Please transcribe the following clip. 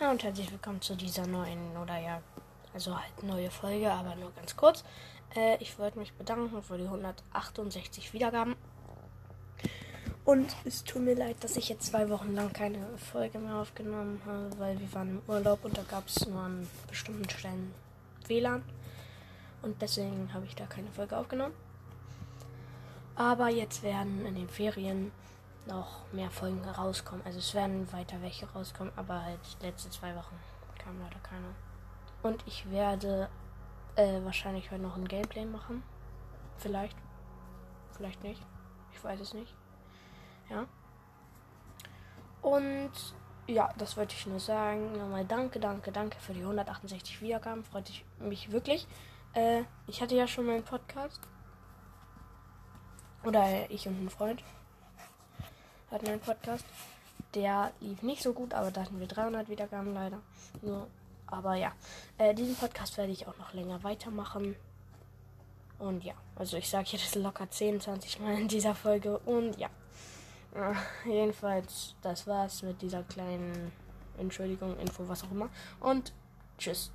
Ja, und herzlich willkommen zu dieser neuen, oder ja, also halt neue Folge, aber nur ganz kurz. Äh, ich wollte mich bedanken für die 168 Wiedergaben. Und es tut mir leid, dass ich jetzt zwei Wochen lang keine Folge mehr aufgenommen habe, weil wir waren im Urlaub und da gab es nur an bestimmten Stellen WLAN. Und deswegen habe ich da keine Folge aufgenommen. Aber jetzt werden in den Ferien noch mehr Folgen rauskommen. Also es werden weiter welche rauskommen, aber halt letzte zwei Wochen kam leider keine. Und ich werde äh, wahrscheinlich heute noch ein Gameplay machen. Vielleicht. Vielleicht nicht. Ich weiß es nicht. Ja. Und ja, das wollte ich nur sagen. Nochmal danke, danke, danke für die 168 Wiedergaben. Freut ich mich wirklich. Äh, ich hatte ja schon meinen Podcast. Oder ich und ein Freund hatten einen Podcast. Der lief nicht so gut, aber da hatten wir 300 Wiedergaben leider. Nur, aber ja, äh, diesen Podcast werde ich auch noch länger weitermachen. Und ja, also ich sage jetzt locker 10, 20 Mal in dieser Folge. Und ja, äh, jedenfalls, das war's mit dieser kleinen Entschuldigung, Info, was auch immer. Und tschüss.